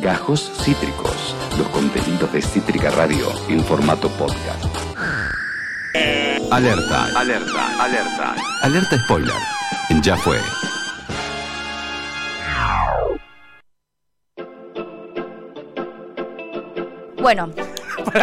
Gajos Cítricos, los contenidos de Cítrica Radio en formato podcast. Alerta, alerta, alerta. Alerta spoiler. Ya fue. Bueno,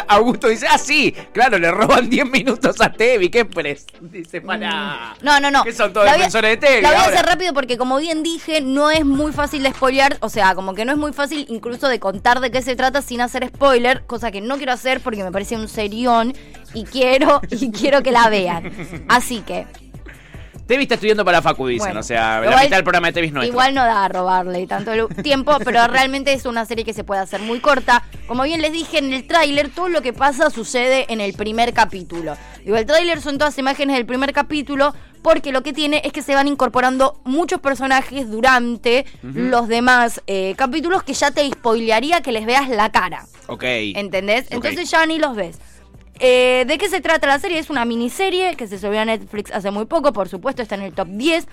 Augusto dice, ah, sí, claro, le roban 10 minutos a Tevi, qué pres. Dice, para. no, no, no. ¿Qué son todos La defensores de Tevi La voy a hacer rápido porque, como bien dije, no es muy fácil de spoilear. O sea, como que no es muy fácil incluso de contar de qué se trata sin hacer spoiler, cosa que no quiero hacer porque me parece un serión y quiero, y quiero que la vean. Así que. Tevi está estudiando para Facu, dicen, Bueno, o sea, la mitad del programa de Tevi es nuestro. Igual no da a robarle tanto el tiempo, pero realmente es una serie que se puede hacer muy corta. Como bien les dije en el tráiler, todo lo que pasa sucede en el primer capítulo. Digo, el tráiler son todas imágenes del primer capítulo porque lo que tiene es que se van incorporando muchos personajes durante los demás eh, capítulos que ya te spoilearía que les veas la cara. Ok. ¿Entendés? Entonces ya ni los ves. Eh, ¿De qué se trata la serie? Es una miniserie que se subió a Netflix hace muy poco, por supuesto, está en el top 10.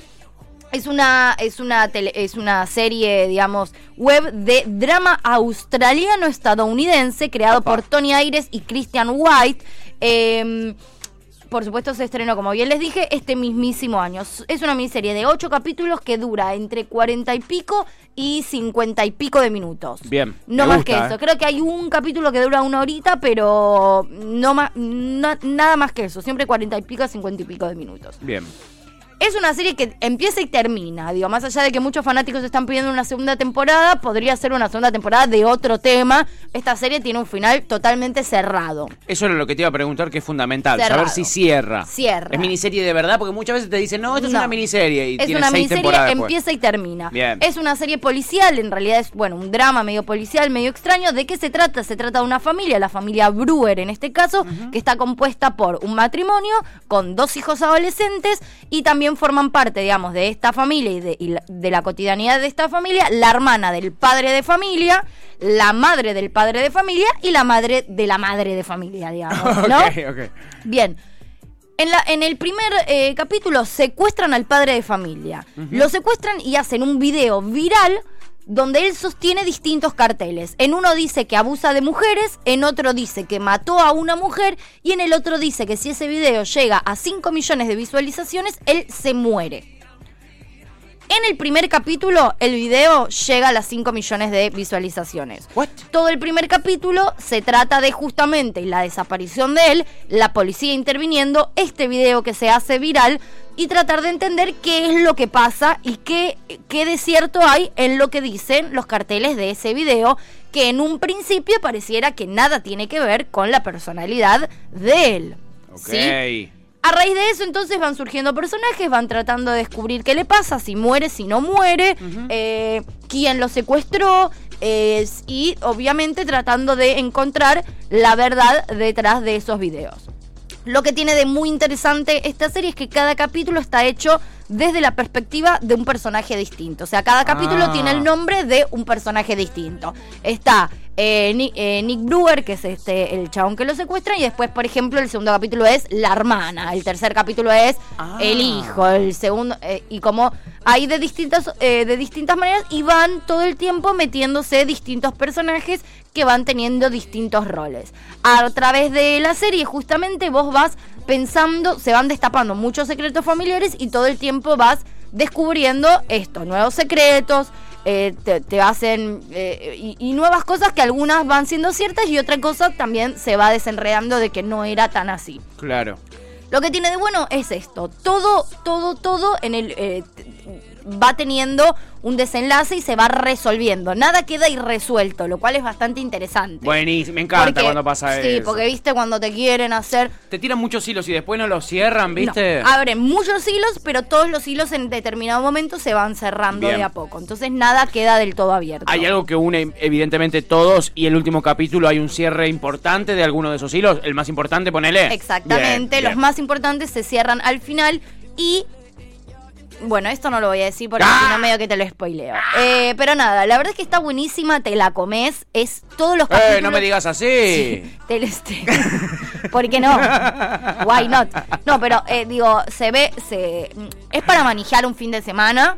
Es una, es una, tele- es una serie, digamos, web de drama australiano-estadounidense creado por Tony Ayres y Christian White. Eh, por supuesto, se estrenó, como bien les dije, este mismísimo año. Es una miniserie de 8 capítulos que dura entre 40 y pico y 50 y pico de minutos. Bien, No me más gusta, que ¿eh? eso. Creo que hay un capítulo que dura una horita, pero no más, nada más que eso. Siempre 40 y pico, 50 y pico de minutos. Bien. Es una serie que empieza y termina. Digo, más allá de que muchos fanáticos están pidiendo una segunda temporada, podría ser una segunda temporada de otro tema. Esta serie tiene un final totalmente cerrado. Eso era lo que te iba a preguntar, que es fundamental, Cerrado. saber si cierra. Cierra. Es miniserie de verdad, porque muchas veces te dicen, no, esto es una miniserie y Es tiene una seis miniserie, empieza y termina. Bien. Es una serie policial, en realidad es, bueno, un drama medio policial, medio extraño. ¿De qué se trata? Se trata de una familia, la familia Brewer en este caso, que está compuesta por un matrimonio con dos hijos adolescentes y también forman parte, digamos, de esta familia y de, y la- de la cotidianidad de esta familia, la hermana del padre de familia, la madre del padre de familia y la madre de la madre de familia, digamos, ¿no? Bien. En, la, en el primer eh, capítulo secuestran al padre de familia. Lo secuestran y hacen un video viral donde él sostiene distintos carteles. En uno dice que abusa de mujeres, en otro dice que mató a una mujer y en el otro dice que si ese video llega a 5 millones de visualizaciones, él se muere. En el primer capítulo, el video llega a las 5 millones de visualizaciones. What? Todo el primer capítulo se trata de justamente la desaparición de él, la policía interviniendo, este video que se hace viral y tratar de entender qué es lo que pasa y qué, qué de cierto hay en lo que dicen los carteles de ese video, que en un principio pareciera que nada tiene que ver con la personalidad de él. Ok. ¿sí? A raíz de eso, entonces van surgiendo personajes, van tratando de descubrir qué le pasa, si muere, si no muere, eh, quién lo secuestró, eh, y obviamente tratando de encontrar la verdad detrás de esos videos. Lo que tiene de muy interesante esta serie es que cada capítulo está hecho desde la perspectiva de un personaje distinto. O sea, cada capítulo Ah. tiene el nombre de un personaje distinto. Está eh, eh, Nick Brewer, que es este el chabón que lo secuestra, y después, por ejemplo, el segundo capítulo es la hermana, el tercer capítulo es Ah. el hijo, el segundo, eh, y como hay de distintas, de distintas maneras, y van todo el tiempo metiéndose distintos personajes que van teniendo distintos roles. A través de la serie, justamente, vos vas pensando, se van destapando muchos secretos familiares y todo el tiempo vas descubriendo esto, nuevos secretos, eh, te, te hacen eh, y, y nuevas cosas que algunas van siendo ciertas y otra cosa también se va desenredando de que no era tan así. Claro. Lo que tiene de bueno es esto, todo, todo, todo en el eh, va teniendo un desenlace y se va resolviendo. Nada queda irresuelto, lo cual es bastante interesante. Buenísimo, me encanta Porque- cuando pasa sí, eso. porque viste cuando te quieren hacer Te tiran muchos hilos y después no los cierran, ¿viste? no, abren muchos hilos, pero todos los hilos en determinado momento se van cerrando Bien. de a poco. Entonces nada queda del todo abierto. Hay algo que une evidentemente todos y el último capítulo hay un cierre importante de alguno de esos hilos. El más importante, ponele. Exactamente, Bien, los bien. más importantes se cierran al final y... Bueno, esto no lo voy a decir porque ¡Ah! si no medio que te lo spoileo. Eh, pero nada, la verdad es que está buenísima, te la comes, es todos los capítulos... Eh, no me digas así. Te lo este- ¿Por qué no? Why not? No, pero eh, digo, se ve, se es para manejar un fin de semana.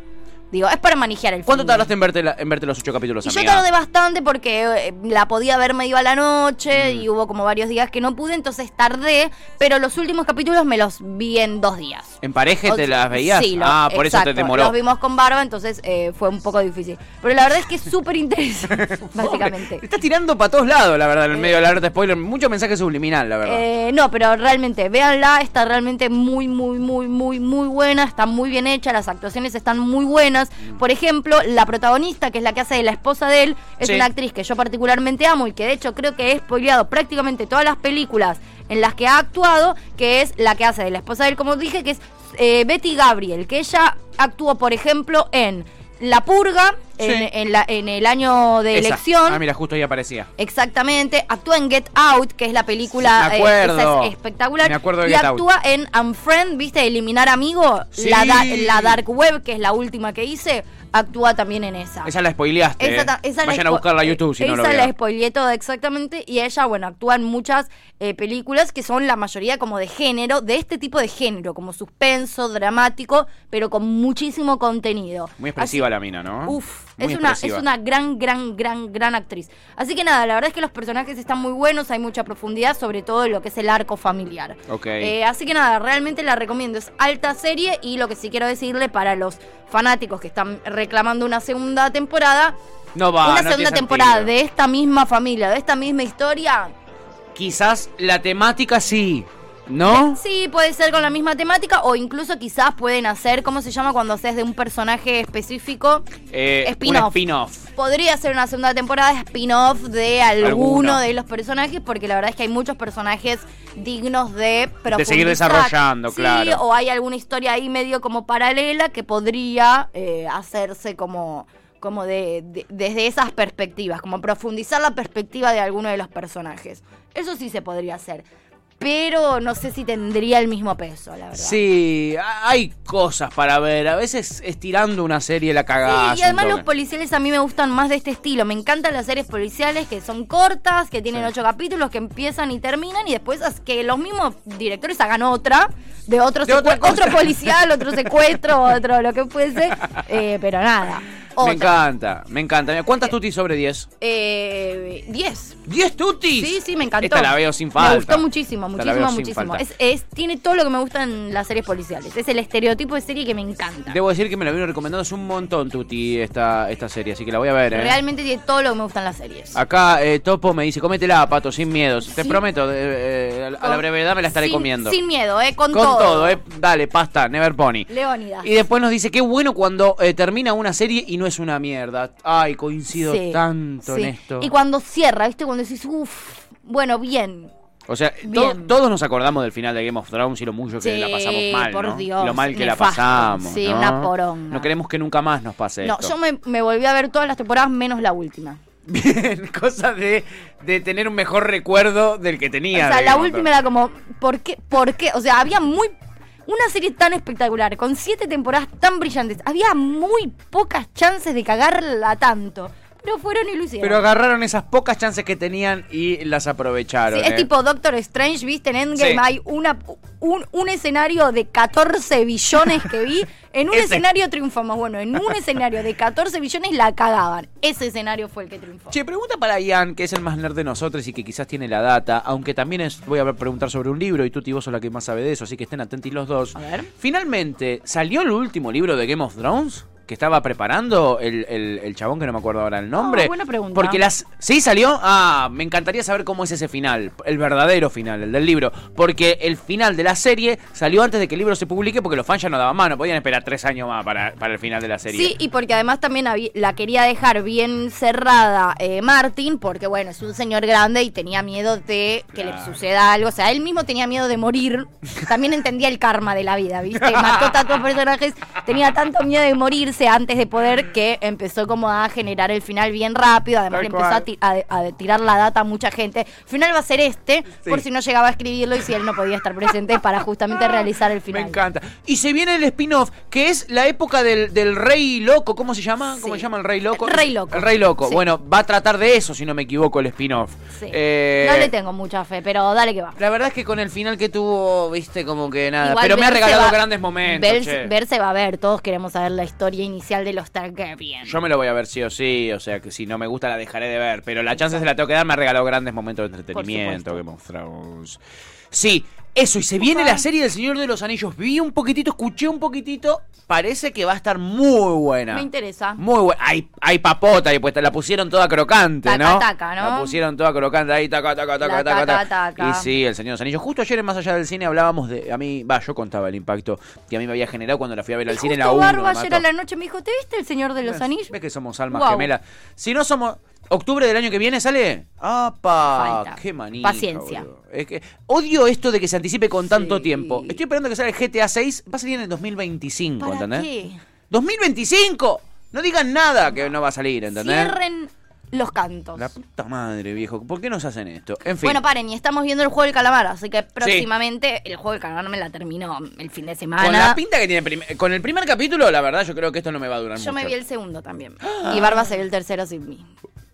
Digo, es para manejar el ¿Cuánto tardaste en verte, la- en verte los ocho capítulos, Y yo tardé bastante porque eh, la podía ver medio a la noche y hubo como varios días que no pude, entonces tardé, pero los últimos capítulos me los vi en dos días. ¿En pareja O te las veías? Sí, lo- ah, por eso te demoró. Los vimos con barba, entonces eh, fue un poco difícil. Pero la verdad es que es súper interesante, básicamente. Te estás tirando para todos lados, la verdad, en el Eh, medio de la alerta spoiler. Mucho mensaje subliminal, la verdad. Eh, no, pero realmente, véanla, está realmente muy, muy, muy, muy, muy buena, está muy bien hecha, las actuaciones están muy buenas. Mm. Por ejemplo, la protagonista, que es la que hace de la esposa de él, es Sí. una actriz que yo particularmente amo y que de hecho creo que he spoileado prácticamente todas las películas en las que ha actuado, que es la que hace de la esposa de él, como dije, que es eh, Betty Gabriel, que ella actuó, por ejemplo, en La Purga, en, Sí. en la- en el año de Esa. elección. Ah, mira, justo ahí aparecía. Exactamente, actúa en Get Out, que es la película, Me eh, acuerdo. esa es espectacular. Me acuerdo de y Get Out. actúa en Unfriend, ¿viste? Eliminar amigo, Sí. la, da- la Dark Web, que es la última que hice, actúa también en esa. Esa la spoileaste. Esa eh. ta- esa la Vayan a spo- buscarla a YouTube si no lo Esa la spoileé toda exactamente y ella, bueno, actúa en muchas eh, películas que son la mayoría como de género, de este tipo de género, como suspenso, dramático, pero con muchísimo contenido. Muy expresiva Así- la mina, ¿no? Uf, Muy es una, es una gran, gran, gran, gran actriz. Así que nada, la verdad es que los personajes están muy buenos, hay mucha profundidad, sobre todo en lo que es el arco familiar. Ok. Eh, así que nada, realmente la recomiendo. Es alta serie y lo que sí quiero decirle para los fanáticos que están reclamando una segunda temporada, No va, una no segunda tiene temporada sentido. de esta misma familia, de esta misma historia. Quizás la temática sí, ¿no? Sí, puede ser con la misma temática o incluso quizás pueden hacer, ¿cómo se llama cuando haces de un personaje específico? Eh, Spin-off. spin-off. Podría ser una segunda temporada de spin-off de alguno, Alguno. de los personajes, porque la verdad es que hay muchos personajes dignos de profundizar. seguir desarrollando, Sí, claro. o hay alguna historia ahí medio como paralela que podría eh, hacerse como, como de, de- desde esas perspectivas, como profundizar la perspectiva de alguno de los personajes. Eso sí se podría hacer. Pero no sé si tendría el mismo peso, la verdad. Sí, hay cosas para ver. A veces estirando una serie la cagás. Sí, y además los policiales a mí me gustan más de este estilo. Me encantan las series policiales que son cortas, que tienen Sí. ocho capítulos, que empiezan y terminan, y después es que los mismos directores hagan otra, de otro, De otra otro policial, otro secuestro, otro lo que fuese. Eh, pero nada. Me encanta, me encanta. ¿Cuántas tutis sobre 10? Eh, 10. ¿10 tutis? Sí, sí, me encantó. Esta la veo sin falta. Me gustó muchísimo, Esta muchísimo, muchísimo. Es, es- tiene todo lo que me gusta en las series policiales. Es el estereotipo de serie que me encanta. Debo decir que me la vino recomendando hace un montón, Tuti, esta, esta serie, así que la voy a ver, ¿eh? Realmente tiene todo lo que me gustan las series. Acá eh, Topo me dice, cómetela, Pato, sin miedos. Te prometo, eh, eh, a la brevedad me la estaré sin- comiendo. Sin miedo, ¿eh? Con, Con todo. todo. eh. Dale, pasta, never pony. Leónidas. Y después nos dice, qué bueno cuando eh, termina una serie y no es una mierda. Ay, coincido Sí, tanto sí. en esto. Y cuando cierra, ¿viste? Cuando decís, uff, bueno, bien. O sea, to- todos nos acordamos del final de Game of Thrones y lo mucho que Sí, la pasamos mal, por ¿no? Dios, lo mal que nefasto. la pasamos, Sí, ¿no? una poronga. No queremos que nunca más nos pase No, esto. yo me, me volví a ver todas las temporadas menos la última. Bien, cosa de, de tener un mejor recuerdo del que tenía. o sea, la última era como, ¿por qué? ¿Por qué? O sea, había muy. Una serie tan espectacular, con siete temporadas tan brillantes. Había muy pocas chances de cagarla tanto. Pero fueron y lo hicieron. Pero agarraron esas pocas chances que tenían y las aprovecharon. Sí, es ¿eh? tipo Doctor Strange, viste, en Endgame Sí. hay una, un, un escenario de 14 billones que vi. En un Ese. escenario triunfamos. Bueno, en un escenario de 14 billones la cagaban. Ese escenario fue el que triunfó. Che, pregunta para Ian, que es el más nerd de nosotros y que quizás tiene la data, aunque también es, voy a preguntar sobre un libro y tú, vos sos la que más sabe de eso, así que estén atentos los dos. A ver. Finalmente, ¿salió el último libro de Game of Thrones? Que estaba preparando el, el- el chabón que no me acuerdo ahora el nombre. Ah, buena pregunta. Porque las. ¿Sí salió? Ah, me encantaría saber cómo es ese final. El verdadero final, el del libro. Porque el final de la serie salió antes de que el libro se publique porque los fans ya no daban mano. Podían esperar tres años más para, para el final de la serie. Sí, y porque además también la quería dejar bien cerrada eh, Martin, porque bueno, es un señor grande y tenía miedo de que le suceda algo. O sea, él mismo tenía miedo de morir. También entendía el karma de la vida, ¿viste? Mató tantos personajes, tenía tanto miedo de morirse antes de poder que empezó como a generar el final bien rápido. Además, le empezó a, cual. ti- a- a tirar la data a mucha gente. El final va a ser este, Sí. por si no llegaba a escribirlo y si él no podía estar presente para justamente realizar el final. Me encanta. Y se viene el spin-off, que es la época del, del rey loco. ¿Cómo se llama? ¿Cómo se llama el rey loco? El rey loco. El rey loco. Sí. Bueno, va a tratar de eso, si no me equivoco, el spin-off. Eh, No le tengo mucha fe, pero dale que va. La verdad es que con el final que tuvo, viste, como que nada. Igual Pero me ha regalado va- grandes momentos. Ver, ver se va a ver, todos queremos saber la historia inicial de los Targaryen. Yo me lo voy a ver sí o sí, o sea que si no me gusta la dejaré de ver, pero la chance se la tengo que dar, me ha regalado grandes momentos de entretenimiento. Game of Thrones. Sí, eso, y se viene la serie del Señor de los Anillos. Vi un poquitito, escuché un poquitito, parece que va a estar muy buena. Me interesa. Muy buena. Hay, hay papota ahí puesta, la pusieron toda crocante, Taca, ¿no? taca, ¿no? La pusieron toda crocante ahí, taca, taca, taca, taca, taca, taca. Y sí, el Señor de los Anillos. Justo ayer en Más Allá del Cine hablábamos de, a mí, va, yo contaba el impacto que a mí me había generado cuando la fui a ver al cine, la justo 1. Barba ayer a la noche me dijo, ¿te viste El Señor de los Anillos? ¿Ves que somos almas gemelas? Si no somos. ¿Octubre del año que viene sale? ¡Apa! Falta. ¡Qué manija! Paciencia. boludo. Es que odio esto de que se anticipe con tanto Sí. tiempo. Estoy esperando que salga el GTA 6. Va a salir en el 2025, ¿Para ¿entendés? qué? ¡2025! No digan nada que no va a salir, ¿entendés? Cierren los cantos. La puta madre, viejo. ¿Por qué nos hacen esto? En fin. Bueno, paren, y estamos viendo el juego del calamar, así que próximamente el juego del calamar me la termino el fin de semana. con la pinta que tiene prim- con el primer capítulo, la verdad, yo creo que esto no me va a durar Yo mucho. me vi el segundo también. Y Barba se vio el tercero sin mí.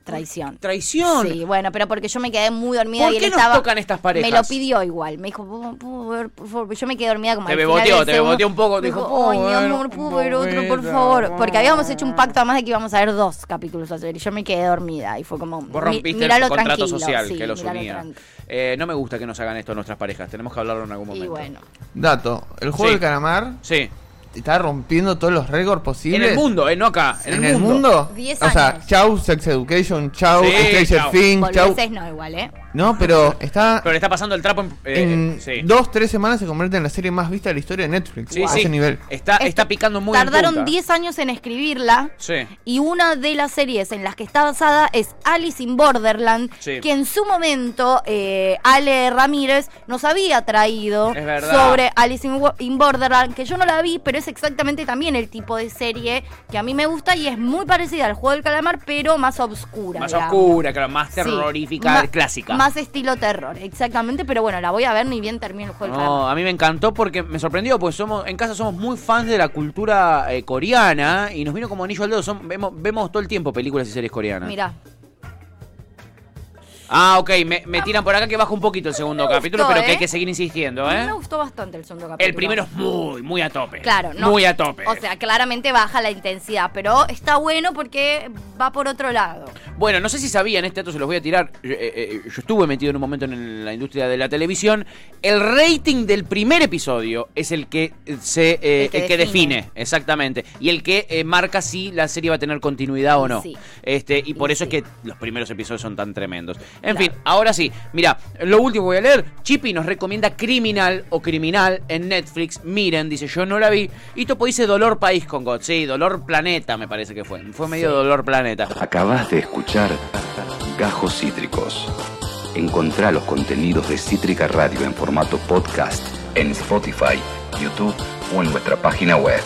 Traición. Traición. Sí, bueno, pero porque yo me quedé muy dormida ¿Por y él qué nos estaba. tocan estas parejas? Me lo pidió igual. Me dijo, ¿puedo, puedo ver, por favor? Yo me quedé dormida como Te al beboteó, del te segundo. beboteó un poco, Me dijo, dijo, ay, mi "Puedo ver amor, un puedo ver otro, por poquito". favor. Porque habíamos hecho un pacto además de que íbamos a ver dos capítulos ayer y yo me quedé dormida y fue como. Vos rompiste míralo el contrato tranquilo, social sí, que los míralo unía. tranqui. Eh, no me gusta que nos hagan esto nuestras parejas. Tenemos que hablarlo en algún momento. Y bueno. Dato, el juego Sí. del calamar Sí. Está rompiendo todos los récords posibles. En el mundo, eh, no acá. En, ¿En el mundo? Diez O sea, años. chau Sex Education, chau Sí, Stranger chau. Things, chau. No igual, ¿eh? No, pero está Pero le está pasando el trapo en. eh, en sí. dos, tres semanas se convierte en la serie más vista de la historia de Netflix. Sí, a sí. ese nivel. Está, está picando muy en Tardaron punta. 10 años en escribirla. Sí. Y una de las series en las que está basada es Alice in Borderland, Sí. que en su momento eh, Ale Ramírez nos había traído Es verdad. sobre Alice in, Wo- in Borderland, que yo no la vi, pero es exactamente también el tipo de serie que a mí me gusta y es muy parecida al juego del calamar, pero más oscura. Más digamos. oscura, claro, más Sí. terrorífica, Ma- clásica. Más estilo terror, exactamente, pero bueno, la voy a ver ni bien termine el juego No, a mí me encantó porque me sorprendió, porque somos en casa somos muy fans de la cultura eh, coreana y nos vino como anillo al dedo. Son- vemos, vemos todo el tiempo películas y series coreanas. Mirá. Ah, ok, me, me tiran por acá que baja un poquito el segundo capítulo, pero que ¿eh? hay que seguir insistiendo, ¿eh? me gustó bastante el segundo capítulo. El primero es muy, muy a tope. Claro, no. Muy a tope. O sea, claramente baja la intensidad, pero está bueno porque va por otro lado. Bueno, no sé si sabían, este dato se los voy a tirar. Yo, eh, eh, yo estuve metido en un momento en la industria de la televisión. El rating del primer episodio es el que se eh, El que el que define. define. exactamente. Y el que eh, marca si la serie va a tener continuidad o no. sí. Este, y por Y eso sí. es que los primeros episodios son tan tremendos. En Claro. fin, ahora sí. Mira, lo último que voy a leer. Chippy nos recomienda Criminal o Criminal en Netflix. Miren, dice, yo no la vi. Y Topo dice Dolor País con God. Sí, Dolor Planeta me parece que fue. Fue medio Sí. Dolor Planeta. Acabas de escuchar Gajos Cítricos. Encontrá los contenidos de Cítrica Radio en formato podcast en Spotify, YouTube o en nuestra página web.